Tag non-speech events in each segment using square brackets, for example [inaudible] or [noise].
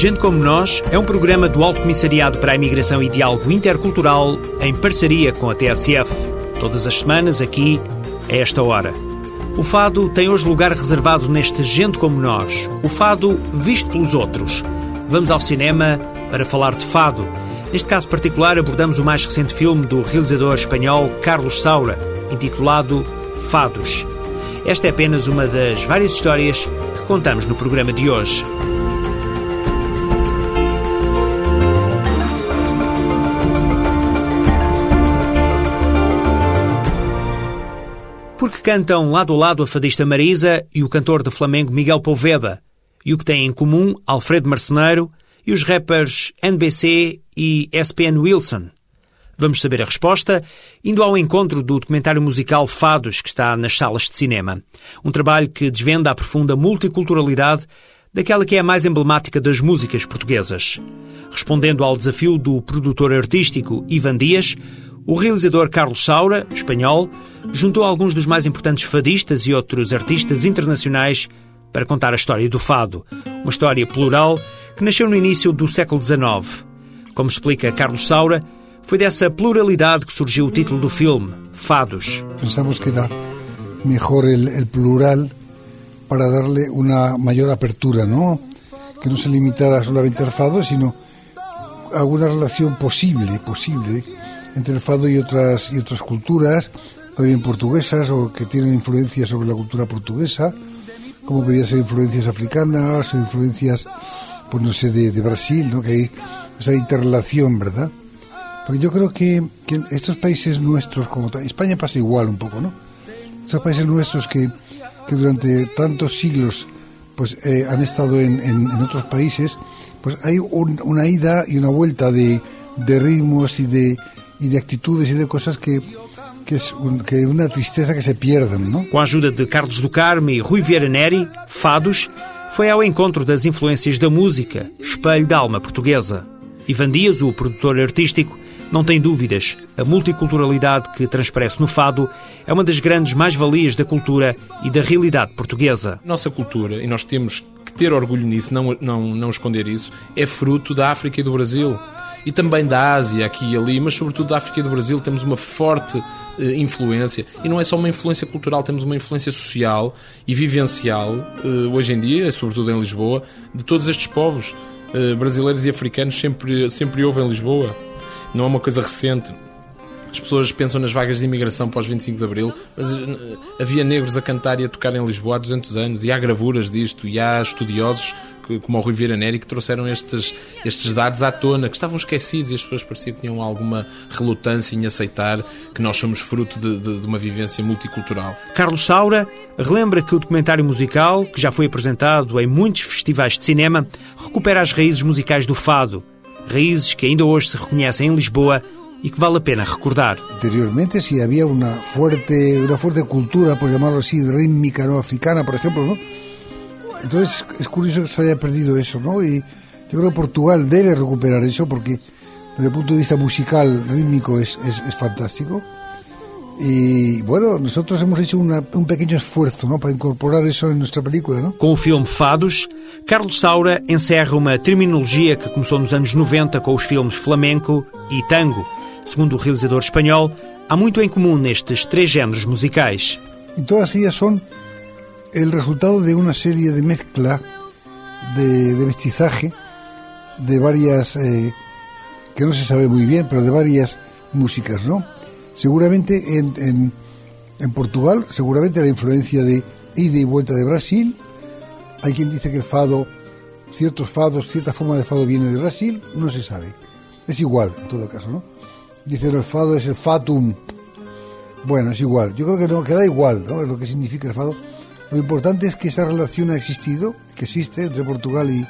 Gente Como Nós é um programa do Alto Comissariado para a Imigração e Diálogo Intercultural em parceria com a TSF. Todas as semanas, aqui, a esta hora. O fado tem hoje lugar reservado neste Gente Como Nós. O fado visto pelos outros. Vamos ao cinema para falar de fado. Neste caso particular, abordamos o mais recente filme do realizador espanhol Carlos Saura, intitulado Fados. Esta é apenas uma das várias histórias que contamos no programa de hoje. Porque cantam lado a lado a fadista Marisa e o cantor de Flamengo Miguel Poveda, e o que têm em comum Alfredo Marceneiro e os rappers NBC e SPN Wilson. Vamos saber a resposta indo ao encontro do documentário musical Fados, que está nas salas de cinema. Um trabalho que desvenda a profunda multiculturalidade daquela que é a mais emblemática das músicas portuguesas. Respondendo ao desafio do produtor artístico Ivan Dias, o realizador Carlos Saura, espanhol, juntou alguns dos mais importantes fadistas e outros artistas internacionais para contar a história do fado, uma história plural que nasceu no início do século XIX. Como explica Carlos Saura, foi dessa pluralidade que surgiu o título do filme, Fados. Pensamos que era el, el plural para darle una mayor apertura, ¿no? Que no se limitara solamente al fado, sino alguna relación posible, posible entre el fado y otras, y otras culturas, también portuguesas o que tienen influencia sobre la cultura portuguesa, como podría ser influencias africanas o influencias, pues no sé, de, Brasil, ¿no? que hay esa interrelación, ¿verdad? Porque yo creo que, estos países nuestros, como España pasa igual un poco, ¿no? Estos países nuestros que, que durante tantos siglos pues eh, han estado en, en, en, otros países, pues hay un, una ida y una vuelta de, de ritmos y de, e de atitudes e de coisas que que é un, que uma tristeza que se perdem, não? Com a ajuda de Carlos do Carmo e Rui Vieira Neri, Fados foi ao encontro das influências da música, espelho da alma portuguesa. Ivan Dias, o produtor artístico, não tem dúvidas. A multiculturalidade que transparece no fado é uma das grandes mais-valias da cultura e da realidade portuguesa. Nossa cultura, e nós temos que ter orgulho nisso, não, não, não esconder isso, é fruto da África e do Brasil e também da Ásia aqui e ali, mas sobretudo da África e do Brasil, temos uma forte eh, influência. E não é só uma influência cultural, temos uma influência social e vivencial, eh, hoje em dia, sobretudo em Lisboa, de todos estes povos eh, brasileiros e africanos sempre, sempre houve em Lisboa. Não é uma coisa recente. As pessoas pensam nas vagas de imigração pós 25 de Abril, mas havia negros a cantar e a tocar em Lisboa há 200 anos, e há gravuras disto, e há estudiosos como o Rui Vieira Neri, que trouxeram estes, estes dados à tona, que estavam esquecidos e as pessoas pareciam que tinham alguma relutância em aceitar que nós somos fruto de, de, de uma vivência multicultural. Carlos Saura relembra que o documentário musical, que já foi apresentado em muitos festivais de cinema, recupera as raízes musicais do fado, raízes que ainda hoje se reconhecem em Lisboa e que vale a pena recordar. Anteriormente, si havia uma forte, uma forte cultura, por llamarlo así, rítmica no africana, por exemplo, ¿no? Entonces es curioso que se haya perdido eso, ¿no? Y yo creo que Portugal debe recuperar eso porque desde el punto de vista musical, rítmico, es, es, es fantástico. Y bueno, nosotros hemos hecho una, un pequeño esfuerzo ¿no? para incorporar eso en nuestra película. ¿no? Com o filme Fados, Carlos Saura encerra uma terminologia que começou nos anos 90 com os filmes Flamenco e Tango. Segundo o realizador espanhol, há muito em comum nestes três géneros musicais. E todas ellas son el resultado de una serie de mezcla, de, de mestizaje, de varias, eh, que no se sabe muy bien, pero de varias músicas, ¿no? Seguramente en, en, Portugal, seguramente la influencia de ida y vuelta de Brasil, hay quien dice que el fado, ciertos fados, cierta forma de fado viene de Brasil, no se sabe. Es igual, en todo caso, ¿no? Dicen el fado es el fatum. Bueno, es igual. Yo creo que no, que da igual, ¿no? Lo que significa el fado lo importante es que esa relación ha existido, que existe entre Portugal y,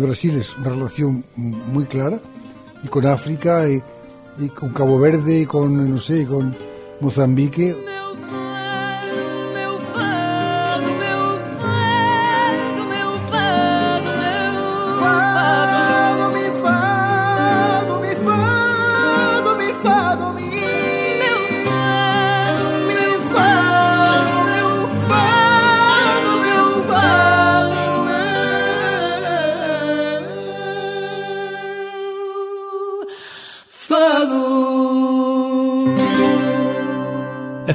Brasil, es una relación muy clara, y con África, y, y con Cabo Verde y con, no sé, con Mozambique.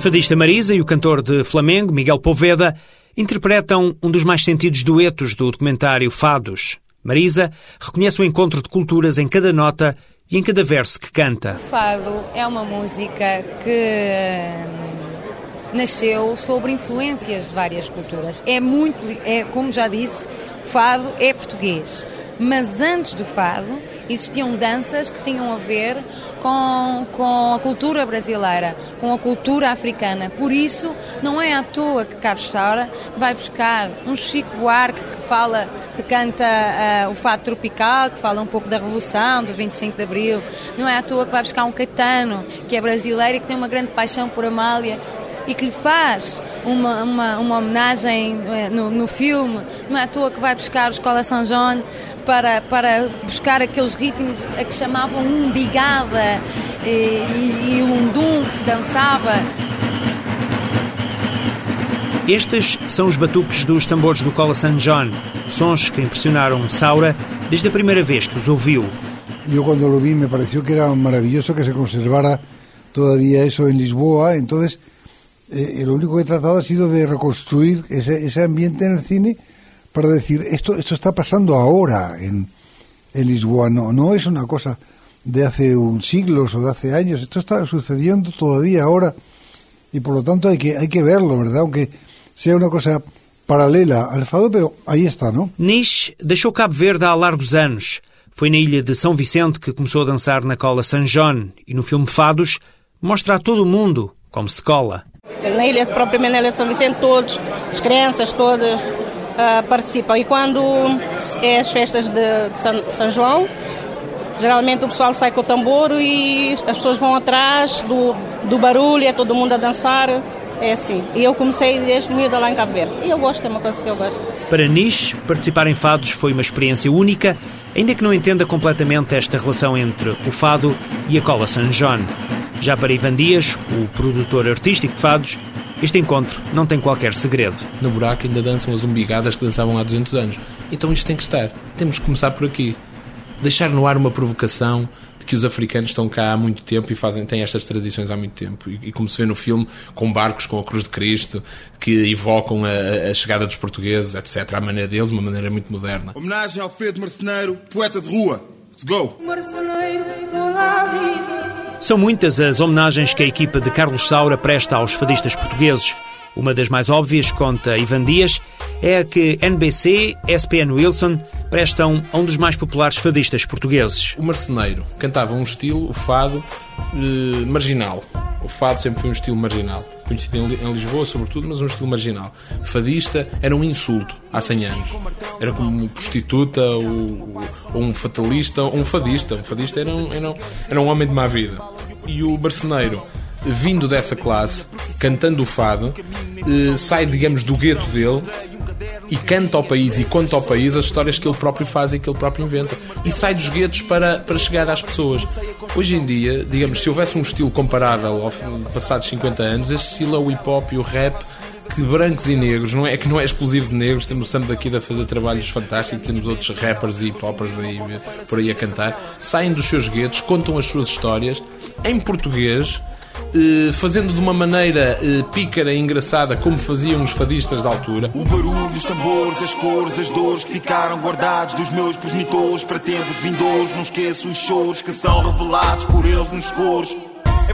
A fadista Marisa e o cantor de Flamengo, Miguel Poveda, interpretam um dos mais sentidos duetos do documentário Fados. Marisa reconhece o encontro de culturas em cada nota e em cada verso que canta. Fado é uma música que hum, nasceu sobre influências de várias culturas. É muito, é como já disse, fado é português. Mas antes do fado existiam danças que tinham a ver com, com a cultura brasileira, com a cultura africana. Por isso, não é à toa que Carlos Saura vai buscar um Chico Buarque que fala, que canta uh, o fado tropical, que fala um pouco da Revolução, do 25 de Abril. Não é à toa que vai buscar um Caetano, que é brasileiro e que tem uma grande paixão por Amália e que lhe faz uma, uma, uma homenagem eh, no, no filme. Não é à toa que vai buscar o Escola São João para, para buscar aqueles ritmos a que chamavam umbigada e, e, e lundum que se dançava. Estes são os batuques dos tambores do Cola San John, sons que impressionaram Saura desde a primeira vez que os ouviu. Eu quando lo vi me pareció que era maravilloso que se conservara todavía eso en Lisboa, entonces eh, lo único que he tratado ha sido de reconstruir ese, ese ambiente en el cine para decir, esto, esto está pasando ahora en, en Lisboa, no, no es una cosa de hace un siglos o de hace años, esto está sucediendo todavía ahora y por lo tanto hay que, hay que verlo, ¿verdad? Aunque sea una cosa paralela al fado, pero ahí está, ¿no? Nish deixou Cabo Verde há largos anos. Foi na ilha de São Vicente que começou a dançar na cola San John e no filme Fados mostra a todo o mundo como se cola. Na ilha, propriamente na ilha de São Vicente, todos, as crianças todas, uh, participam. E quando é as festas de São, São João, geralmente o pessoal sai com o tambor e as pessoas vão atrás do, do barulho, é todo mundo a dançar. É assim. E eu comecei desde miúda lá em Cabo Verde. E eu gosto, é uma coisa que eu gosto. Para Nish, participar em fados foi uma experiência única, ainda que não entenda completamente esta relação entre o fado e a cola San John. Já para Ivan Dias, o produtor artístico de fados, este encontro não tem qualquer segredo. No buraco ainda dançam as umbigadas que dançavam há 200 anos. Então isto tem que estar. Temos que começar por aqui. Deixar no ar uma provocação de que os africanos estão cá há muito tempo e fazem, têm estas tradições há muito tempo. E, e como se vê no filme, com barcos com a Cruz de Cristo, que evocam a, a chegada dos portugueses, etc., à maneira deles, uma maneira muito moderna. Homenagem ao Alfredo Marceneiro, poeta de rua. Let's go! São muitas as homenagens que a equipa de Carlos Saura presta aos fadistas portugueses. Uma das mais óbvias, conta Ivan Dias, é a que NBC, SPN Wilson prestam a um dos mais populares fadistas portugueses. O marceneiro cantava um estilo, o fado, eh, marginal. O fado sempre foi um estilo marginal, conhecido em Lisboa, sobretudo, mas um estilo marginal. Fadista era um insulto há 100 anos. Era como uma prostituta ou, ou um fatalista ou um fadista. Um fadista era um, era, um, era um homem de má vida. E o marceneiro vindo dessa classe, cantando o fado, eh, sai, digamos, do gueto dele e canta ao país e conta ao país as histórias que ele próprio faz e que ele próprio inventa. E sai dos guetos para, para chegar às pessoas. Hoje em dia, digamos, se houvesse um estilo comparável ao passados 50 anos, este estilo é o hip hop e o rap que brancos e negros, não é que não é exclusivo de negros, temos o Sam daqui a fazer trabalhos fantásticos, temos outros rappers e hip hoppers aí, por aí a cantar, saem dos seus guetos, contam as suas histórias em português eh, fazendo de uma maneira eh, pícara e engraçada, como faziam os fadistas da altura. O barulho, os tambores, as cores, as dores que ficaram guardados dos meus progenitores para tempos vindouros. Não esqueço os choros que são revelados por eles nos.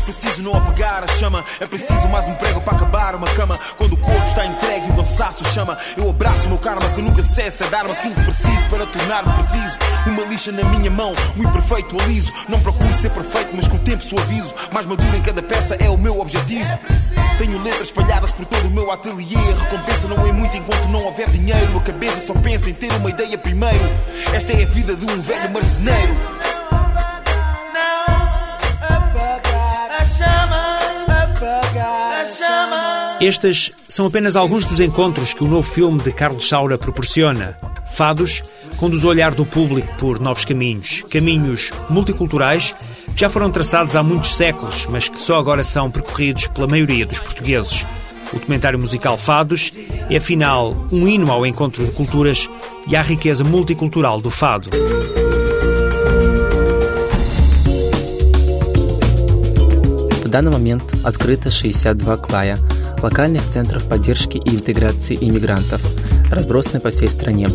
É preciso não apagar a chama. É preciso mais um prego para acabar uma cama. Quando o corpo está entregue o cansaço chama, eu abraço meu karma que nunca cessa. Dar-me aquilo que preciso para tornar-me preciso. Uma lixa na minha mão, um imperfeito aliso. Não procuro ser perfeito, mas com o tempo suavizo. Mais maduro em cada peça é o meu objetivo. Tenho letras espalhadas por todo o meu ateliê. A recompensa não é muito enquanto não houver dinheiro. A cabeça só pensa em ter uma ideia primeiro. Esta é a vida de um velho marceneiro. Estes são apenas alguns dos encontros que o novo filme de Carlos Saura proporciona. Fados conduz o olhar do público por novos caminhos, caminhos multiculturais que já foram traçados há muitos séculos, mas que só agora são percorridos pela maioria dos portugueses. O documentário musical Fados é, afinal, um hino ao encontro de culturas e à riqueza multicultural do fado. Данный момент открыто 62 клая локальных центров поддержки и интеграции иммигрантов, разбросаны по всей стране.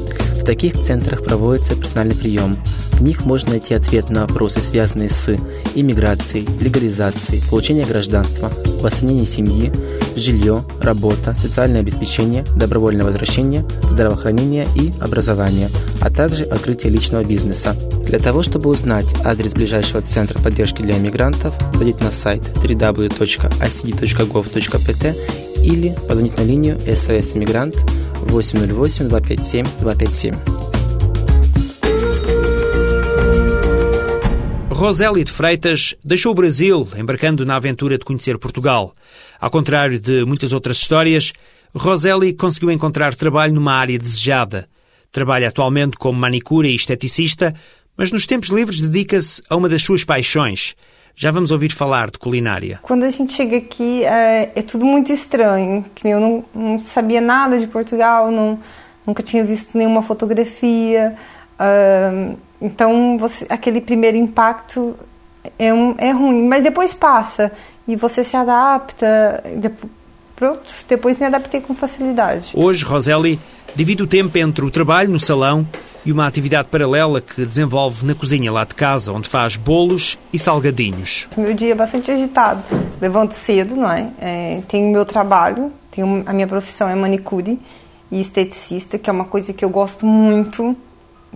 Таких центрах проводится персональный прием. В них можно найти ответ на вопросы, связанные с иммиграцией, легализацией, получением гражданства, восстановлением семьи, жилье, работа, социальное обеспечение, добровольное возвращение, здравоохранение и образование, а также открытие личного бизнеса. Для того, чтобы узнать адрес ближайшего центра поддержки для иммигрантов, зайдите на сайт www.icd.gov.pt или позвонить на линию SOS Иммигрант 808 257 257. Roseli de Freitas deixou o Brasil, embarcando na aventura de conhecer Portugal. Ao contrário de muitas outras histórias, Roseli conseguiu encontrar trabalho numa área desejada. Trabalha atualmente como manicure e esteticista, mas nos tempos livres dedica-se a uma das suas paixões. Já vamos ouvir falar de culinária. Quando a gente chega aqui, é, é tudo muito estranho. Que eu não, não, sabia nada de Portugal, não, nunca tinha visto nenhuma fotografia. Uh, então, você, aquele primeiro impacto é, um, é ruim, mas depois passa e você se adapta. Depois, pronto, depois me adaptei com facilidade. Hoje, Roseli divide o tempo entre o trabalho no salão e uma atividade paralela que desenvolve na cozinha lá de casa, onde faz bolos e salgadinhos. Meu dia é bastante agitado. Levanto cedo, não é? é tenho meu trabalho, tenho, a minha profissão é manicure e esteticista, que é uma coisa que eu gosto muito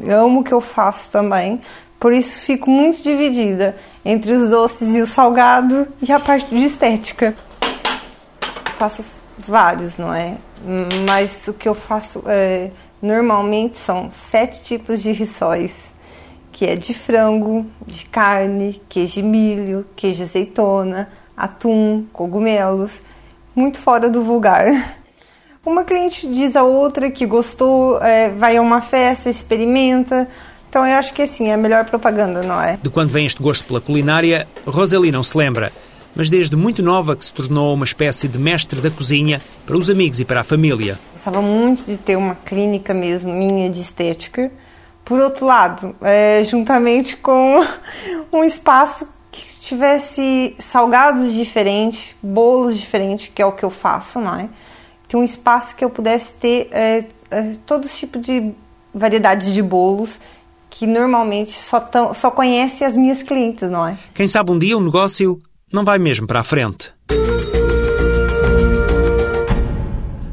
amo o que eu faço também. Por isso fico muito dividida entre os doces e o salgado e a parte de estética. Faço vários, não é? Mas o que eu faço é, normalmente são sete tipos de rissóis, que é de frango, de carne, queijo de milho, queijo azeitona, atum, cogumelos, muito fora do vulgar. [laughs] Uma cliente diz a outra que gostou, é, vai a uma festa, experimenta. Então eu acho que assim, é a melhor propaganda, não é? De quando vem este gosto pela culinária, Roseli não se lembra, mas desde muito nova que se tornou uma espécie de mestre da cozinha para os amigos e para a família. Gostava muito de ter uma clínica mesmo, minha de estética. Por outro lado, é, juntamente com [laughs] um espaço que tivesse salgados diferentes, bolos diferentes, que é o que eu faço, não é? que um espaço que eu pudesse ter é, é, todo tipo de variedades de bolos que normalmente só, tão, só conhece as minhas clientes, não é? Quem sabe um dia o um negócio não vai mesmo para a frente.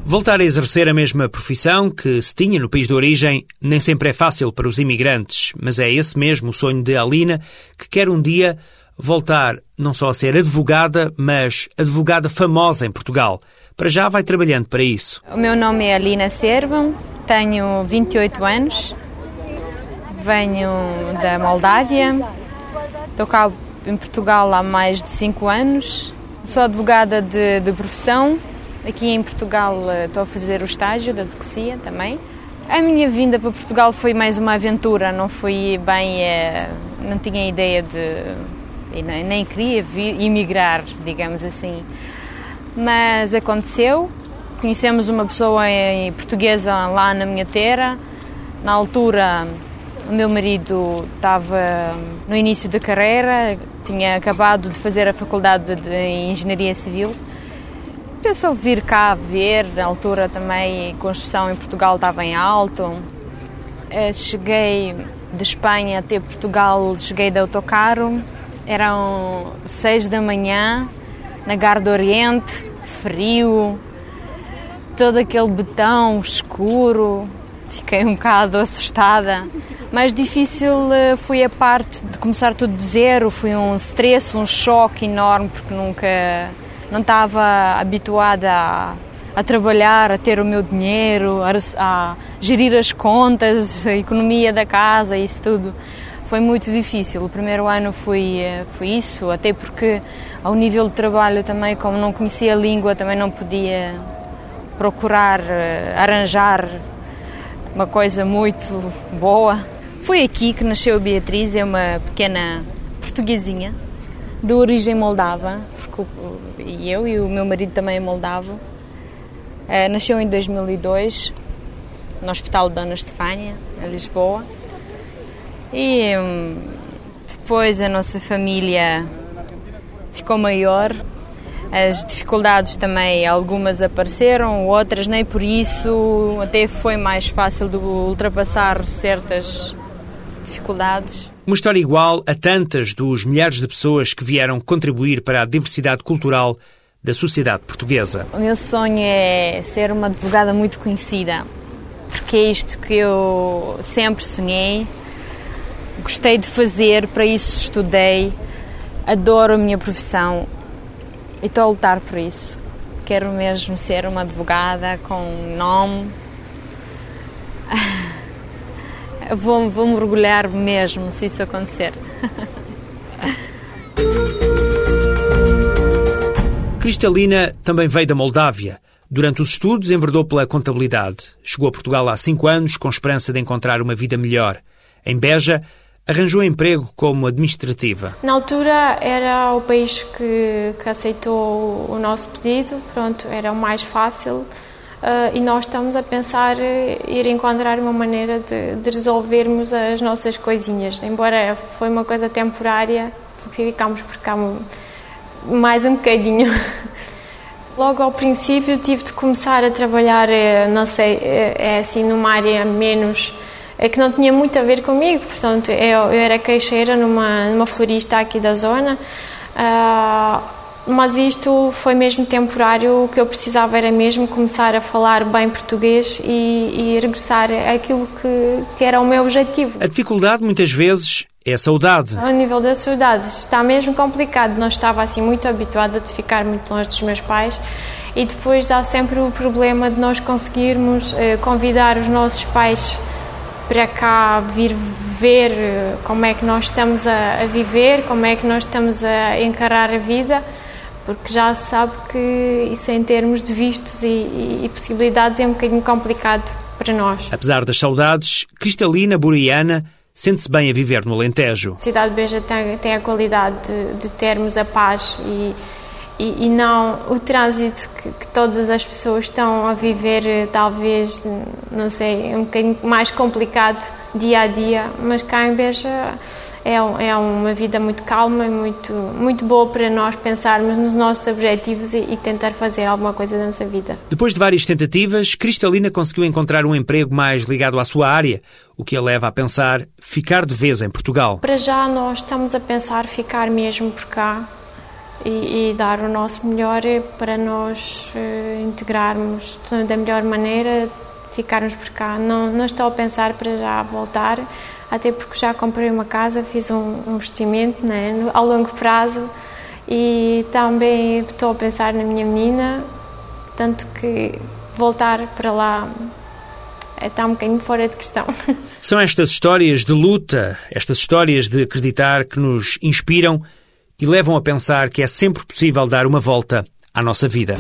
Voltar a exercer a mesma profissão que se tinha no país de origem nem sempre é fácil para os imigrantes, mas é esse mesmo o sonho de Alina, que quer um dia voltar não só a ser advogada, mas advogada famosa em Portugal. Para já vai trabalhando para isso. O meu nome é Alina Servam, tenho 28 anos, venho da Moldávia, estou cá em Portugal há mais de 5 anos, sou advogada de, de profissão, aqui em Portugal eh, estou a fazer o estágio da advocacia também. A minha vinda para Portugal foi mais uma aventura, não foi bem, eh, não tinha ideia de, nem, nem queria vir, emigrar, digamos assim mas aconteceu. Conhecemos uma pessoa portuguesa lá na minha terra. Na altura, o meu marido estava no início da carreira, tinha acabado de fazer a faculdade de Engenharia Civil. Pensou vir cá ver, na altura também a construção em Portugal estava em alto. Eh, cheguei de Espanha até Portugal, cheguei de autocarro, eram seis da manhã, na Gar do Oriente, frio, todo aquele betão escuro. Fiquei um bocado assustada. Mais difícil eh, foi a parte de começar tudo de zero. Foi um stress, um choque enorme, porque nunca não estava habituada a, a trabalhar, a ter o meu dinheiro, a, a gerir as contas, a economia da casa, isso tudo. foi muito difícil. O primeiro ano foi, eh, foi isso, até porque ao nível de trabalho também, como não conhecia a língua, também não podia procurar eh, arranjar uma coisa muito boa. Foi aqui que nasceu a Beatriz, é uma pequena portuguesinha de origem moldava, e eu e o meu marido também é moldavo. Uh, nasceu em 2002 no Hospital Dona Estefânia, em Lisboa. E um, depois a nossa família ficou maior. As dificuldades também, algumas apareceram, outras nem por isso. Até foi mais fácil de ultrapassar certas dificuldades. Uma história igual a tantas dos milhares de pessoas que vieram contribuir para a diversidade cultural da sociedade portuguesa. O meu sonho é ser uma advogada muito conhecida, porque é isto que eu sempre sonhei. Gostei de fazer, para isso estudei, adoro a minha profissão e estou a lutar por isso. Quero mesmo ser uma advogada com nome. [laughs] vou, vou me orgulhar mesmo se isso acontecer. Cristalina também veio da Moldávia. Durante os estudos, enverdou pela contabilidade. Chegou a Portugal há cinco anos com esperança de encontrar uma vida melhor. Em Beja, arranjou emprego como administrativa. Na altura era o país que, que aceitou o nosso pedido, pronto, era o mais fácil. Uh, e nós estamos a pensar ir encontrar uma maneira de, de, resolvermos as nossas coisinhas. Embora foi uma coisa temporária, ficámos por cá mais um bocadinho. [laughs] Logo ao princípio tive de começar a trabalhar, eh, não sei, é, é assim numa área menos que não tinha muito a ver comigo, portanto eu, eu era queixeira numa, numa florista aqui da zona. Uh, mas isto foi mesmo temporário. O que eu precisava era mesmo começar a falar bem português e, e regressar àquilo que, que era o meu objetivo. A dificuldade muitas vezes é a saudade. Ao nível da saudade está mesmo complicado. Não estava assim muito habituada de ficar muito longe dos meus pais e depois há sempre o problema de nós conseguirmos eh, convidar os nossos pais para cá vir ver eh, como é que nós estamos a, a viver, como é que nós estamos a encarar a vida porque já se sabe que isso em termos de vistos e, e, e possibilidades é um bocadinho complicado para nós. Apesar das saudades, Cristalina Buriana sente-se bem a viver no Alentejo. A cidade de Beja tem, tem a qualidade de, de, termos a paz e, e, e não o trânsito que, que, todas as pessoas estão a viver, talvez, não sei, um bocadinho mais complicado dia a dia, mas cá em Beja é, é uma vida muito calma e muito, muito boa para nós pensarmos nos nossos objetivos e, e, tentar fazer alguma coisa na nossa vida. Depois de várias tentativas, Cristalina conseguiu encontrar um emprego mais ligado à sua área, o que a leva a pensar ficar de vez em Portugal. Para já nós estamos a pensar ficar mesmo por cá e, e dar o nosso melhor para nós uh, integrarmos da melhor maneira, ficarmos por cá. Não, não estou a pensar para já voltar, até porque já comprei uma casa, fiz um, investimento né, ao longo prazo e também estou a pensar na minha menina, tanto que voltar para lá está um bocadinho fora de questão. [laughs] São estas histórias de luta, estas histórias de acreditar que nos inspiram e levam a pensar que é sempre possível dar uma volta à nossa vida.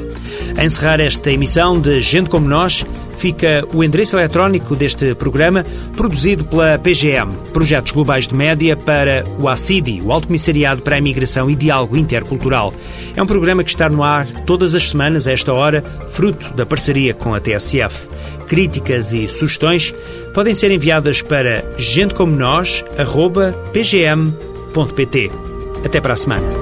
A encerrar esta emissão de Gente Como Nós, fica o endereço eletrónico deste programa, produzido pela PGM, Projetos Globais de Média, para o ACIDI, o Alto Comissariado para a Imigração e Diálogo Intercultural. É um programa que está no ar todas as semanas, a esta hora, fruto da parceria com a TSF. Críticas e sugestões podem ser enviadas para gentecomonos.pgm.pt. Até para a semana.